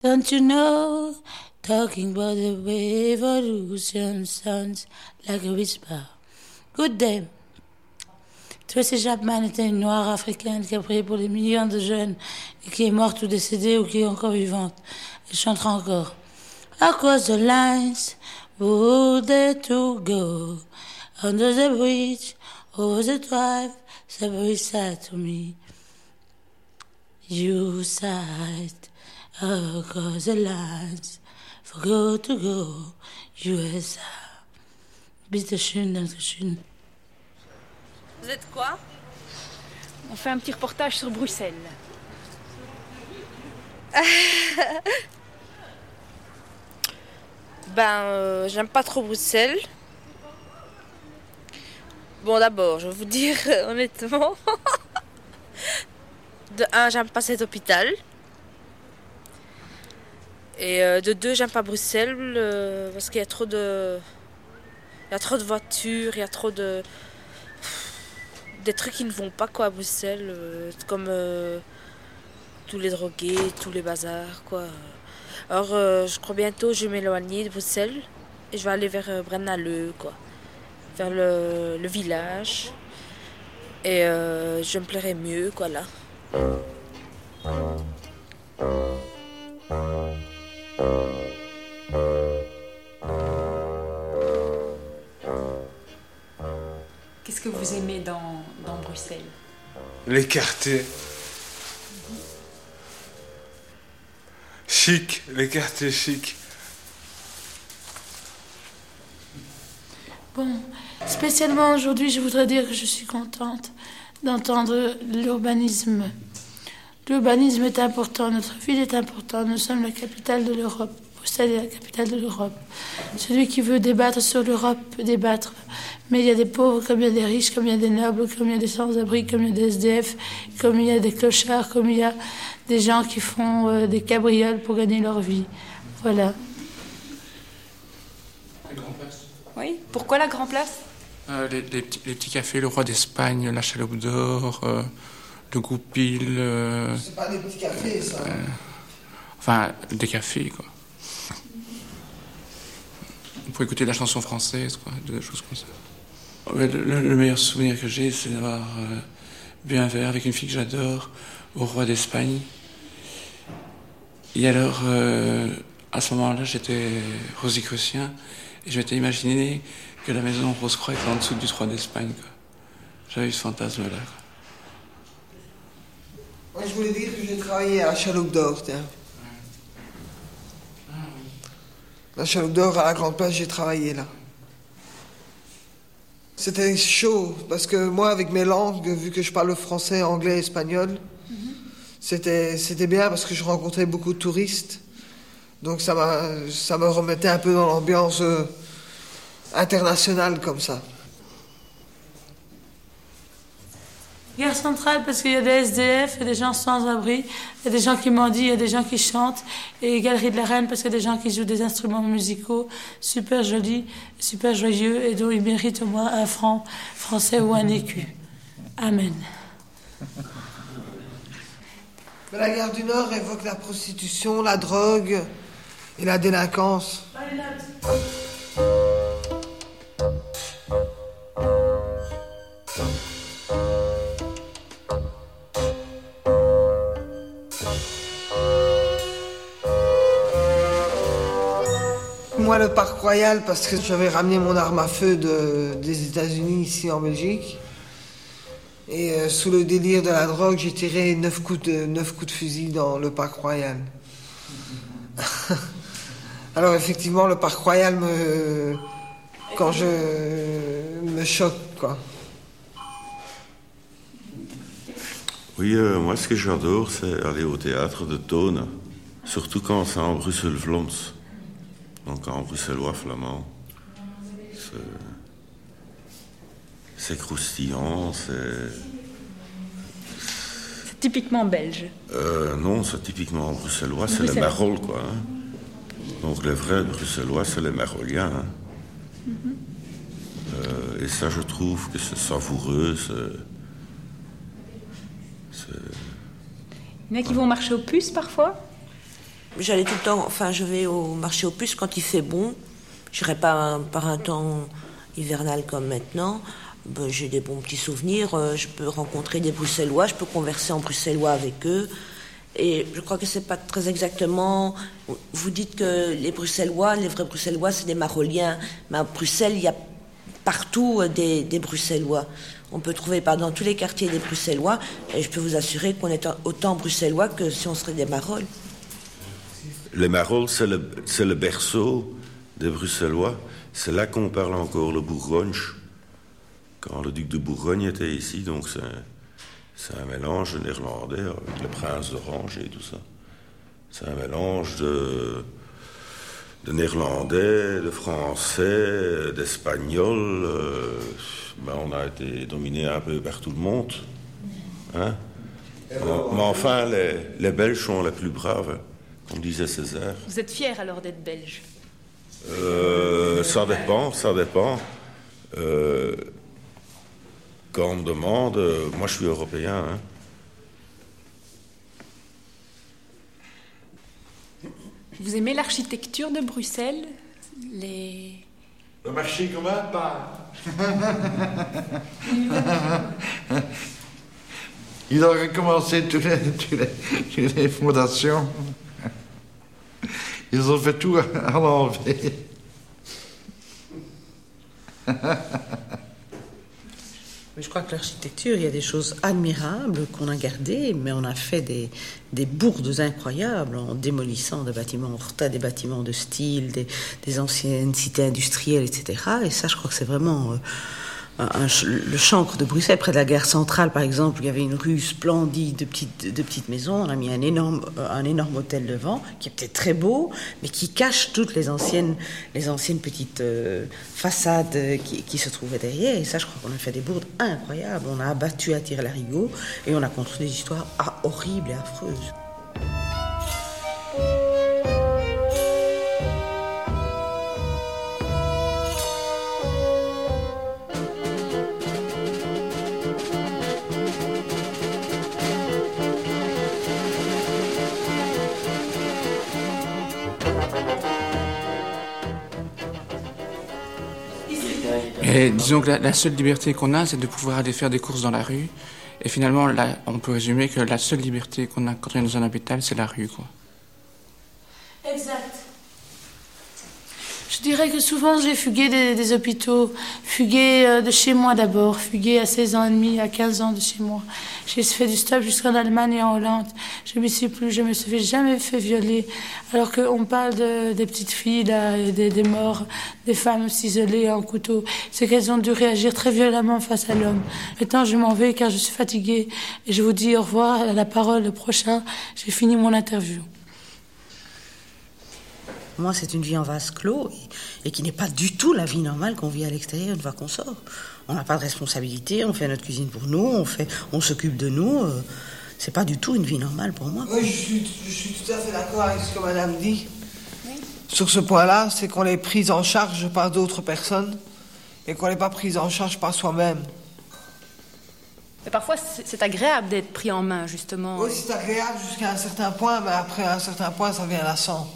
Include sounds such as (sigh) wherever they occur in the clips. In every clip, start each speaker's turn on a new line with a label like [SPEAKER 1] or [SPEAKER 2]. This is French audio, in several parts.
[SPEAKER 1] Don't you know? Talking about the revolution sounds like a whisper. Good day. Tracy Chapman était une noire africaine qui a prié pour des millions de jeunes et qui est morte ou décédée ou qui est encore vivante. Elle chantera encore. Across the lines, would they to go? Under the bridge, over the drive, so very sad to me. You sighed across the lines, for go to go, USA.
[SPEAKER 2] Vous êtes quoi?
[SPEAKER 3] On fait un petit reportage sur Bruxelles. (laughs)
[SPEAKER 2] Ben, euh, j'aime pas trop Bruxelles. Bon, d'abord, je vais vous dire (laughs) honnêtement. (laughs) De un, j'aime pas cet hôpital. Et euh, de deux, j'aime pas Bruxelles euh, parce qu'il y a trop de. Il y a trop de voitures, il y a trop de. Des trucs qui ne vont pas quoi à Bruxelles, euh, comme tous les drogués, tous les bazars quoi. Alors je crois bientôt je vais m'éloigner de Bruxelles et je vais aller vers euh, Brennaleux quoi. Vers le, le village. Et je me plairai mieux quoi là.
[SPEAKER 3] Qu'est-ce que vous aimez dans, dans Bruxelles?
[SPEAKER 4] L'écarté. Chic, l'écarté chic.
[SPEAKER 1] Bon, spécialement aujourd'hui, je voudrais dire que je suis contente d'entendre l'urbanisme. L'urbanisme est important, notre ville est importante, nous sommes la capitale de l'Europe. Bruxelles est la capitale de l'Europe. Celui qui veut débattre sur l'Europe peut débattre. Mais il y a des pauvres comme il y a des riches, comme il y a des nobles, comme il y a des sans-abri, comme il y a des SDF, comme il y a des clochards, comme il y a des gens qui font euh, des cabrioles pour gagner leur vie. Voilà.
[SPEAKER 3] Oui. Pourquoi la Grand Place?
[SPEAKER 5] Euh, les, les petits, les petits cafés, le Roi d'Espagne, la Chaloupe d'Or, euh, le Goupil, euh,
[SPEAKER 6] C'est pas des petits cafés, ça.
[SPEAKER 5] enfin des cafés quoi. Pour écouter de la chanson française, quoi, des choses comme ça. Le, le- le meilleur souvenir que j'ai, c'est d'avoir euh, bu un verre avec une fille que j'adore au Roi d'Espagne. Et alors, euh, à ce moment-là, j'étais rosicrucien et je m'étais imaginé que la maison Rose-Croix était en dessous du Roi d'Espagne. quoi. J'avais eu ce fantasme-là.
[SPEAKER 6] Moi, je voulais dire que j'ai travaillé à la Chaloupe d'Or. La Chaloupe d'Or, à la Grande Place, j'ai travaillé là. C'était chaud, parce que moi, avec mes langues, vu que je parle français, anglais, espagnol, c'était bien parce que je rencontrais beaucoup de touristes. Donc ça, ça me remettait un peu dans l'ambiance euh, internationale comme ça.
[SPEAKER 1] Gare centrale parce qu'il y a des SDF, il y a des gens sans abri, il y a des gens qui mendient, il y a des gens qui chantent. Et Galerie de la Reine parce qu'il y a des gens qui jouent des instruments musicaux super jolis, super joyeux et dont ils méritent au moins un franc français ou un (laughs) écu. Amen.
[SPEAKER 6] Mais la gare du Nord évoque la prostitution, la drogue et la délinquance. Moi, le parc royal, parce que j'avais ramené mon arme à feu de- des États-Unis ici en Belgique. Et euh, sous le délire de la drogue, j'ai tiré neuf coups de, fusil dans le parc royal. (laughs) Alors effectivement, le parc royal me... Quand je me choque, quoi.
[SPEAKER 7] Oui, euh, moi, ce que j'adore, c'est aller au théâtre de Tone. Surtout quand c'est en Bruxelles-Vlaams. Donc en bruxellois flamand. C'est- croustillant, c'est...
[SPEAKER 3] C'est typiquement belge.
[SPEAKER 7] Euh, non, c'est typiquement bruxellois, c'est les maroles, quoi. hein. Donc les vrais bruxellois, c'est les maroliens. hein. Euh, et ça, je trouve que c'est savoureux, c'est-
[SPEAKER 3] Il y en a qui vont marcher aux puces parfois?
[SPEAKER 8] J'allais tout le temps, enfin, je vais au marché aux puces quand il fait bon. Je n'irai pas par un temps hivernal comme maintenant. Ben, j'ai des bons petits souvenirs. Euh, je peux rencontrer des Bruxellois, je peux converser en bruxellois avec eux. Et je crois que c'est pas très exactement. Vous dites que les Bruxellois, les vrais Bruxellois, c'est des Maroliens. Mais à Bruxelles, il y a partout euh, des, des Bruxellois. On peut trouver dans tous les quartiers des Bruxellois. Et je peux vous assurer qu'on est autant Bruxellois que si on serait des Marolles.
[SPEAKER 7] Les Marolles, c'est le, le, berceau des Bruxellois. C'est là qu'on parle encore le Bourgogne. Quand le duc de Bourgogne était ici, donc c'est. Un mélange néerlandais avec le prince d'Orange et tout ça. C'est un mélange de, de néerlandais, de français, d'espagnol. Euh, ben on a été dominé un peu par tout le monde. Hein? Mais, enfin, les, les, Belges sont les plus braves, comme disait Césaire.
[SPEAKER 3] Vous êtes fier alors d'être belge
[SPEAKER 7] euh, Ça dépend, ça dépend. Euh, quand on me demande, euh, moi je suis européen. Hein.
[SPEAKER 3] Vous aimez l'architecture de Bruxelles Les...
[SPEAKER 9] Le marché commun, pas. (laughs) Ils ont recommencé toutes les, toutes les, fondations. Ils ont fait tout à l'envers.
[SPEAKER 10] je crois que l'architecture, il y a des choses admirables qu'on a gardées, mais on a fait des, des bourdes incroyables en démolissant des bâtiments, en des bâtiments de style, des, des, anciennes cités industrielles, etc. Et ça, je crois que c'est vraiment... Euh, le chancre de Bruxelles, près de la gare centrale, par exemple, il y avait une rue splendide de petites, de petites maisons. On a mis un énorme, euh, un énorme hôtel devant, qui était très beau, mais qui cache toutes les anciennes, les anciennes petites euh, façades qui, qui, se trouvaient derrière. Et ça, je crois qu'on a fait des bourdes incroyables. On a abattu à tir larigot et on a construit des histoires horribles et affreuses.
[SPEAKER 5] Et disons que la, seule liberté qu'on a, c'est de pouvoir aller faire des courses dans la rue. Et finalement, là, on peut résumer que la seule liberté qu'on a quand on est dans un hôpital, c'est la rue, quoi.
[SPEAKER 1] Exact. Je dirais que souvent j'ai fugué des, hôpitaux, fugué euh, de chez moi d'abord, fugué à 16 ans et demi, à 15 ans de chez moi. J'ai fait du stop jusqu'en Allemagne et en Hollande. Je me suis plus, je me suis jamais fait violer. Alors qu'on parle de, des petites filles, des, des, morts, des femmes isolées en couteau, c'est qu'elles ont dû réagir très violemment face à l'homme. Maintenant, je m'en vais car je suis fatiguée et je vous dis au revoir à la parole le prochain. J'ai fini mon interview.
[SPEAKER 10] Moi, c'est une vie en vase clos et, qui n'est pas du tout la vie normale qu'on vit à l'extérieur une fois qu'on sort. On n'a pas de responsabilité, on fait notre cuisine pour nous, on, fait, on s'occupe de nous. Euh, c'est pas du tout une vie normale pour moi.
[SPEAKER 6] Oui, je suis, je suis tout à fait d'accord avec ce que madame dit. Sur ce point-là, c'est qu'on est pris en charge par d'autres personnes et qu'on n'est pas pris en charge par soi-même.
[SPEAKER 3] Mais parfois, c'est agréable d'être pris en main, justement.
[SPEAKER 6] Oui, c'est agréable jusqu'à un certain point, mais après un certain point, ça devient lassant.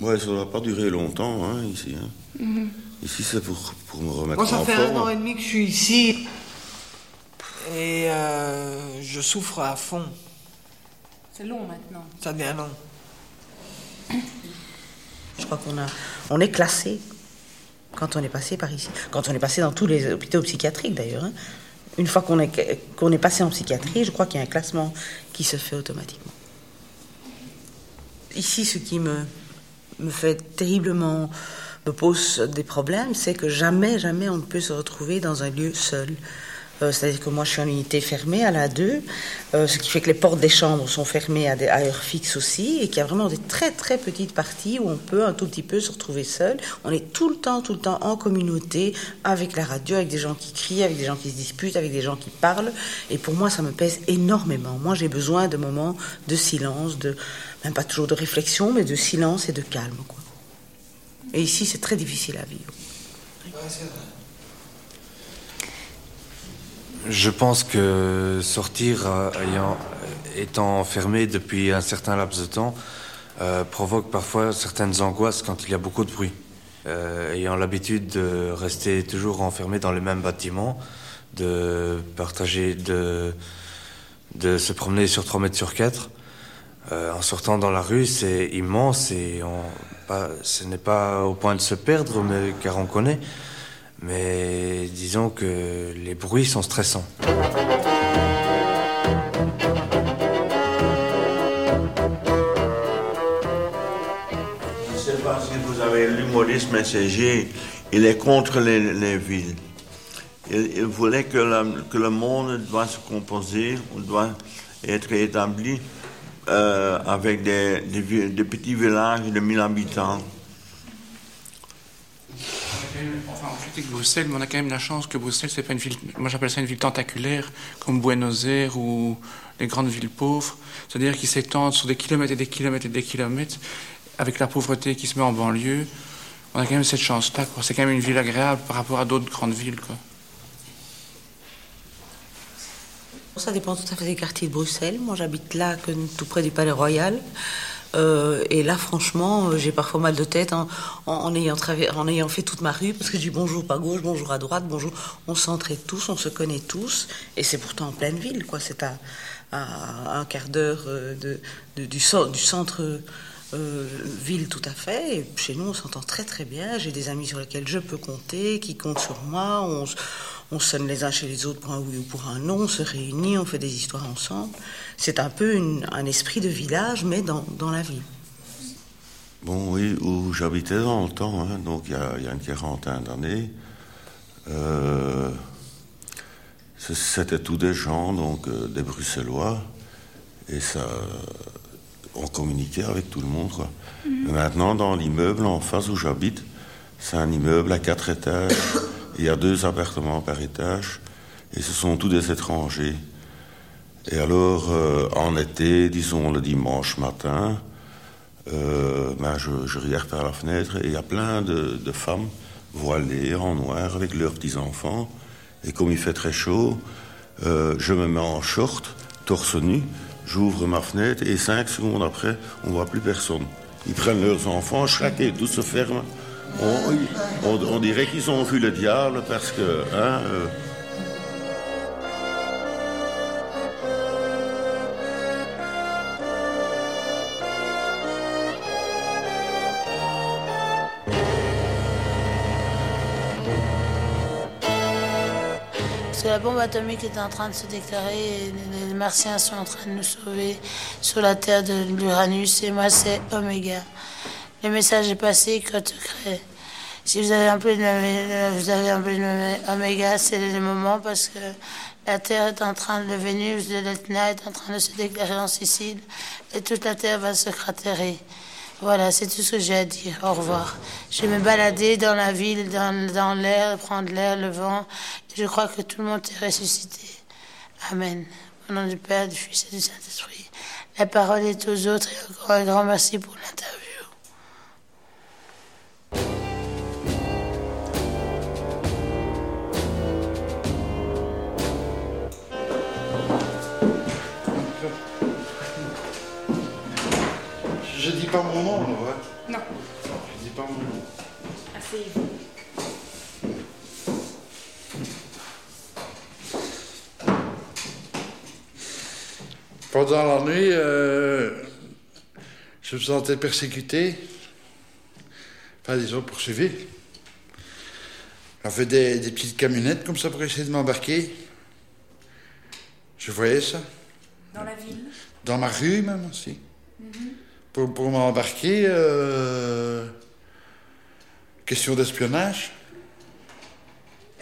[SPEAKER 7] Ouais, ça ne va pas durer longtemps, hein, ici. Hein. Mhm. Ici, c'est pour, pour me remettre
[SPEAKER 6] Moi, ça
[SPEAKER 7] fait
[SPEAKER 6] un an et demi que je suis ici. Et euh, je souffre à fond.
[SPEAKER 3] C'est long maintenant.
[SPEAKER 6] Ça devient long. (coughs)
[SPEAKER 10] Je crois qu'on a, on est classé quand on est passé par ici. Quand on est passé dans tous les hôpitaux psychiatriques d'ailleurs. Hein. Une fois qu'on est, qu'on est passé en psychiatrie, je crois qu'il y a un classement qui se fait automatiquement. Ici, ce qui me, me fait terriblement, me pose des problèmes, c'est que jamais, jamais on ne peut se retrouver dans un lieu seul. Euh, c'est-à-dire que moi, je suis en unité fermée à la 2, euh, ce qui fait que les portes des chambres sont fermées à, des, heures fixes aussi, et qu'il y a vraiment des très très petites parties où on peut un tout petit peu se retrouver seul. On est tout le temps, tout le temps en communauté, avec la radio, avec des gens qui crient, avec des gens qui se disputent, avec des gens qui parlent. Et pour moi, ça me pèse énormément. Moi, j'ai besoin de moments de silence, de même pas toujours de réflexion, mais de silence et de calme. Quoi. Et ici, c'est très difficile à vivre.
[SPEAKER 11] Je pense que sortir ayant étant fermé depuis un certain laps de temps, euh, provoque parfois certaines angoisses quand il y a beaucoup de bruit. Euh, ayant l'habitude de rester toujours enfermé dans les mêmes bâtiments, de partager, de, se promener sur 3 mètres sur 4, euh, en sortant dans la rue, c'est immense et ce n'est pas au point de se perdre, mais, car on connaît. Mais disons que les bruits sont stressants.
[SPEAKER 12] Je ne sais pas si vous avez lu Maurice Messager. Il est contre les, les villes. Il, voulait que, le monde doit se composer, doit être établi euh, avec des, des petits villages de 1000 habitants.
[SPEAKER 5] Enfin, on critique Bruxelles, on a quand même la chance que Bruxelles, c'est pas une ville. Moi, j'appelle ça une ville tentaculaire, comme Buenos Aires ou les grandes villes pauvres. C'est-à-dire qui s'étendent sur des kilomètres et des kilomètres et des kilomètres, avec la pauvreté qui se met en banlieue. On a quand même cette chance-là. C'est quand même une ville agréable par rapport à d'autres grandes villes.
[SPEAKER 10] Ça dépend tout à fait des quartiers de Bruxelles. Moi, j'habite là, tout près du Palais Royal. Euh, et là, franchement, euh, j'ai parfois mal de tête en, en- en ayant en ayant fait toute ma rue, parce que je dis bonjour à gauche, bonjour à droite, bonjour. On s'entraide tous, on se connaît tous, et c'est pourtant en pleine ville, quoi. C'est à, à un quart d'heure euh, de, de- du, cen- du centre euh, ville, tout à fait. Et chez nous, on s'entend très très bien. J'ai des amis sur lesquels je peux compter, qui comptent sur moi. On, on sonne les uns chez les autres pour un oui ou pour un non, on se réunit, on fait des histoires ensemble. C'est un peu une- un esprit de village, mais dans, dans la ville.
[SPEAKER 7] Bon, oui, où j'habitais dans le temps, hein, donc il y, a, il y a une quarantaine d'années. euh, C'était tous des gens, donc euh, des Bruxellois, et ça, on communiquait avec tout le monde. Quoi. Mais maintenant, dans l'immeuble en face où j'habite, c'est un immeuble à quatre étages. Il y a deux appartements par étage, et ce sont tous des étrangers. Et alors, euh, en été, disons le dimanche matin, euh, ben, je, regarde par la fenêtre et il y a plein de, de femmes voilées en noir avec leurs petits-enfants. Et comme il fait très chaud, euh, je me mets en short, torse nu, j'ouvre ma fenêtre et cinq secondes après, on voit plus personne. Ils prennent leurs enfants, chaque et tout se ferme. On, on- dirait qu'ils ont vu le diable parce que... Hein, euh,
[SPEAKER 1] la bombe atomique est en train de se déclarer et les martiens sont en train de nous sauver sur la terre de l'Uranus. Et moi, c'est Oméga. Le message est passé, secret. Si vous avez un peu de, nommer- vous avez un peu de Oméga, c'est le moment parce que la Terre est en train de, Vénus de l'Etna est en train de se déclarer en Sicile et toute la Terre va se cratérer. Voilà, c'est tout ce que j'ai à dire. Au revoir. Je vais me balader dans la ville, dans, dans l'air, prendre l'air, le vent. Je crois que tout le monde est ressuscité. Amen. Au nom du Père, du Fils et du Saint-Esprit. La parole est aux autres et encore un grand merci pour l'interview.
[SPEAKER 9] Dis pas mon nom.
[SPEAKER 3] Asseyez-vous.
[SPEAKER 9] Pendant la nuit, euh, je me sentais persécuté. Enfin, disons, poursuivi. J'avais des, des petites camionnettes comme ça pour essayer de m'embarquer. Je voyais ça.
[SPEAKER 3] Dans la ville
[SPEAKER 9] Dans ma rue même aussi. Pour, pour m'embarquer, euh, question d'espionnage.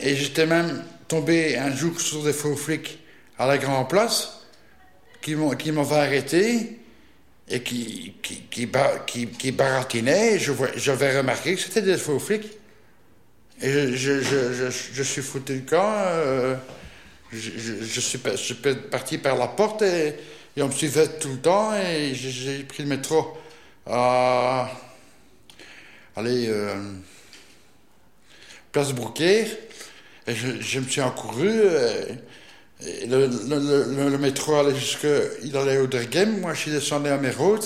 [SPEAKER 9] Et j'étais même tombé un jour sur des faux flics à la Grand Place qui m'ont m'avaient arrêté et qui, qui, qui, ba- qui, qui baratinaient. J'avais remarqué que c'était des faux flics. Et je, je, je, je, suis foutu le camp. euh, je, suis, parti par la porte et, et on me suivait tout le temps et j'ai- j'ai pris le métro à. Allez, euh, Place Brouquet. Et je, me suis encouru. le, métro allait jusque. Il allait au Dergem. Moi, je suis descendu à Mérode.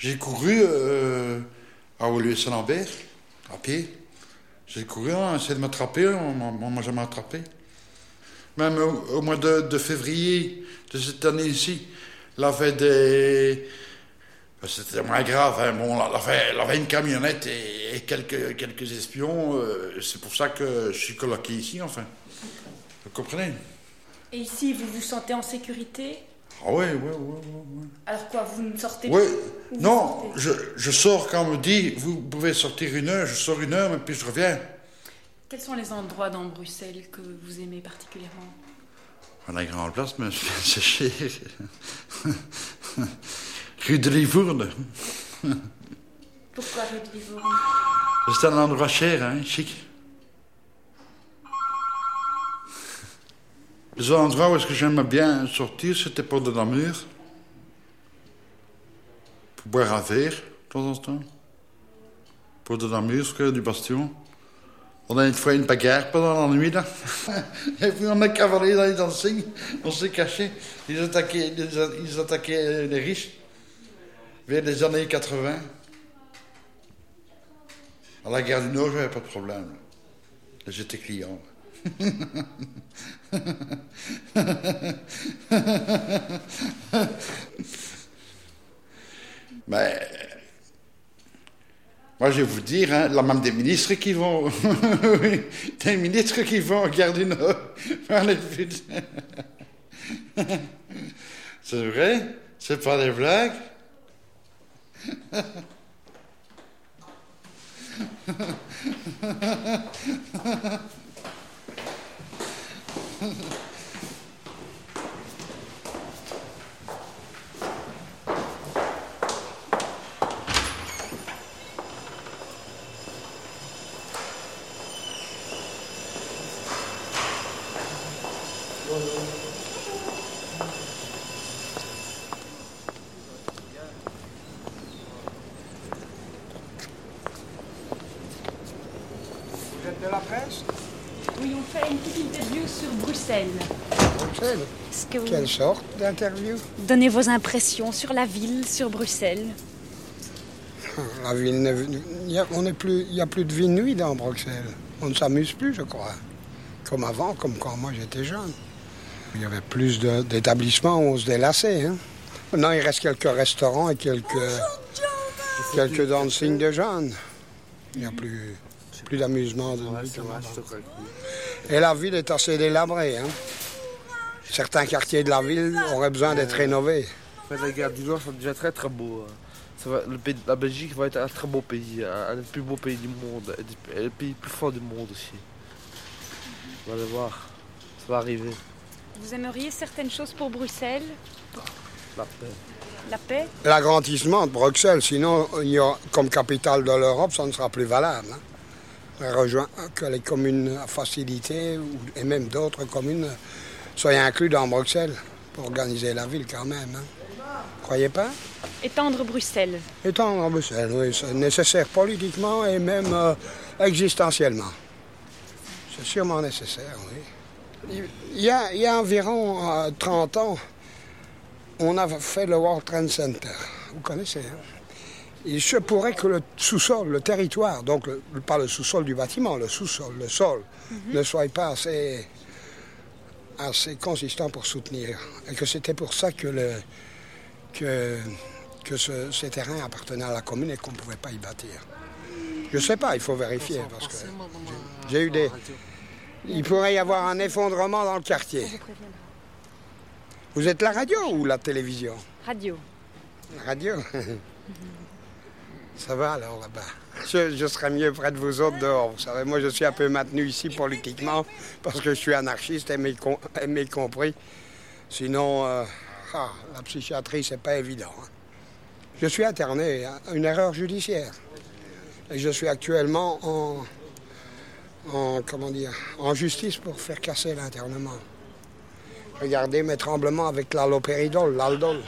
[SPEAKER 9] J'ai couru euh, à Olivier Saint-Lambert, à pied. J'ai couru, on a essayé de m'attraper, on m'a jamais attrapé. Même au, mois de, février de cette année ici, il avait des. C'était moins grave. Hein. Bon, avait, il avait, une camionnette et, et quelques, quelques espions. Euh, C'est pour ça que je suis coloqué ici, enfin. Vous comprenez?
[SPEAKER 3] Et ici, vous vous sentez en sécurité?
[SPEAKER 9] Ah oui, oui, oui, oui.
[SPEAKER 3] Alors quoi, vous ne sortez
[SPEAKER 9] oui.
[SPEAKER 3] plus?
[SPEAKER 9] Non, je, je, sors quand on me dit, vous pouvez sortir une heure, je sors une heure, et puis je reviens.
[SPEAKER 3] Quels sont les endroits dans Bruxelles que vous aimez particulièrement?
[SPEAKER 9] On a une grande place, mais (laughs) c'est cher. Rue de Livourne.
[SPEAKER 3] Pourquoi rue de Livourne
[SPEAKER 9] C'est un endroit cher, hein, chic. Les endroits où est-ce que j'aimais bien sortir, c'était pour de Namur. Pour boire un verre, de temps en temps. Pour de Namur, square du Bastion. On a une fois une bagarre pendant la nuit, là. (laughs) Et puis on a cavalé dans les dancing. On s'est caché. Ils attaquaient, ils attaquaient les riches. Vers les années 80. À la gare du Nord, j'avais pas de problème. J'étais client. (laughs) Mais moi, je vais vous dire, hein, là même des ministres qui vont, (laughs) des ministres qui vont au Gare du Nord (laughs) faire les. C'est vrai, c'est pas des blagues?
[SPEAKER 13] Vous (laughs) êtes de la presse?
[SPEAKER 3] Oui, on fait une petite interview sur Bruxelles.
[SPEAKER 13] Bruxelles?
[SPEAKER 3] Que vous...
[SPEAKER 13] Quelle sorte d'interview?
[SPEAKER 3] Donnez vos impressions sur la ville, sur Bruxelles? (laughs)
[SPEAKER 13] La ville, il n'y a plus de vie de nuit dans Bruxelles. On ne s'amuse plus, je crois. Comme avant, comme quand moi j'étais jeune. Il y avait plus d'établissements où on se délassait. Hein. Maintenant, il reste quelques restaurants et quelques, quelques dancing de jeunes. Il n'y a plus, plus d'amusement de. Et la ville est assez délabrée. Hein. Certains quartiers de la ville auraient besoin d'être rénovés.
[SPEAKER 14] En fait, la gare du Nord, c'est déjà très très beau. Ça va, le pays, la Belgique va être un très beau pays, un des plus beaux pays du monde, et le pays le plus fort du monde aussi. On va le voir, ça va arriver.
[SPEAKER 3] Vous aimeriez certaines choses pour Bruxelles?
[SPEAKER 14] La paix.
[SPEAKER 3] La paix?
[SPEAKER 13] L'agrandissement de Bruxelles, sinon, il y a, comme capitale de l'Europe, ça ne sera plus valable. Hein. Rejoint, que les communes à facilité, et même d'autres communes, soient inclus dans Bruxelles pour organiser la ville quand même. Hein. Croyez pas?
[SPEAKER 3] Étendre Bruxelles.
[SPEAKER 13] Étendre Bruxelles, oui, c'est nécessaire politiquement et même euh, existentiellement. C'est sûrement nécessaire, oui. Il y a, il y a environ euh, 30 ans, on a fait le World Trade Center. Vous connaissez, hein? Il se pourrait que le sous-sol, le territoire, donc le, pas le sous-sol du bâtiment, le sous-sol, le sol, mm -hmm. ne soit pas assez, assez consistant pour soutenir. Et que c'était pour ça que, le, que, que ce, ces terrains appartenaient à la commune et qu'on ne pouvait pas y bâtir. Je ne sais pas, il faut vérifier parce que j'ai eu des... Il pourrait y avoir un effondrement dans le quartier. Vous êtes la radio ou la télévision?
[SPEAKER 3] Radio.
[SPEAKER 13] La radio (laughs) Ça va alors là-bas? Je, serais mieux près de vous autres dehors. Vous savez, moi je suis un peu maintenu ici politiquement parce que je suis anarchiste, aimé, aimé compris. Sinon, euh, ah, la psychiatrie, c'est pas évident. Hein. Je suis interné, une erreur judiciaire. Et je suis actuellement en, en, comment dire, en justice pour faire casser l'internement. Regardez mes tremblements avec l'allopéridol, l'aldol,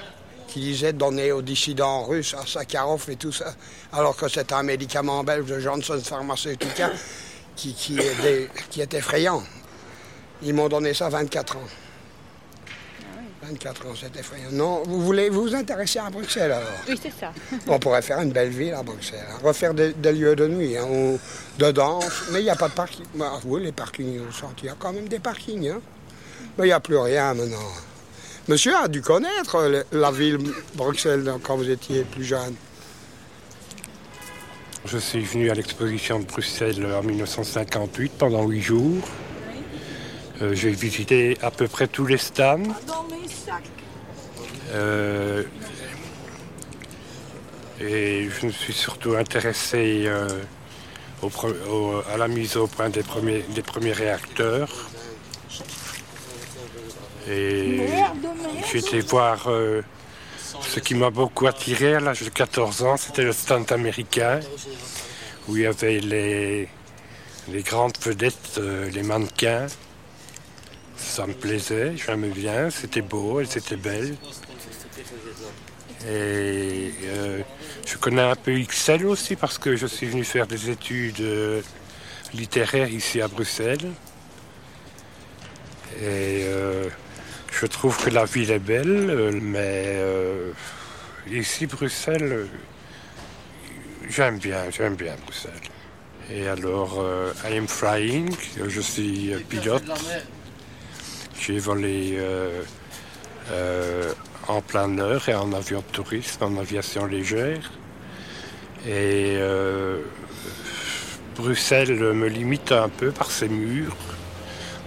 [SPEAKER 13] qui disait donner aux dissidents russes, à Sakharov et tout ça, alors que c'est un médicament belge de Johnson Pharmaceutica qui, qui, est des, qui est effrayant. Ils m'ont donné ça 24 ans. 24 ans, c'est effrayant. Non, vous voulez vous intéresser à Bruxelles alors?
[SPEAKER 3] Oui, c'est ça. (laughs)
[SPEAKER 13] On pourrait faire une belle ville à Bruxelles. hein. Refaire des, des lieux de nuit, hein, de danse. Mais il n'y a pas de parking. Bah, oui, les parkings il y a quand même des parkings. hein. Mais il n'y a plus rien maintenant. Monsieur a dû connaître euh, la ville Bruxelles quand vous étiez plus jeune.
[SPEAKER 15] Je suis venu à l'exposition de Bruxelles en 1958 pendant huit jours. Euh, J'ai visité à peu près tous les stands. Euh, et je me suis surtout intéressé à la mise au point des premiers réacteurs. Et été voir euh, ce qui m'a beaucoup attiré à l'âge de 14 ans, c'était le stand américain, où il y avait les, les grandes vedettes, euh, les mannequins. Ça me plaisait, j'aimais bien, c'était beau, elles étaient belles. Et euh, je connais un peu XL aussi parce que je suis venu faire des études littéraires ici à Bruxelles. Et je trouve que la ville est belle, euh, mais euh, ici, Bruxelles, euh, j'aime bien, j'aime bien Bruxelles. Et alors, I am flying, je suis pilote. J'ai volé euh, en planeur et en avion de tourisme, en aviation légère. Et Bruxelles me limite un peu par ses murs,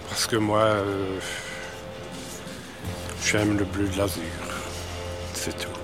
[SPEAKER 15] parce que moi, j'aime le bleu de l'azur. C'est tout.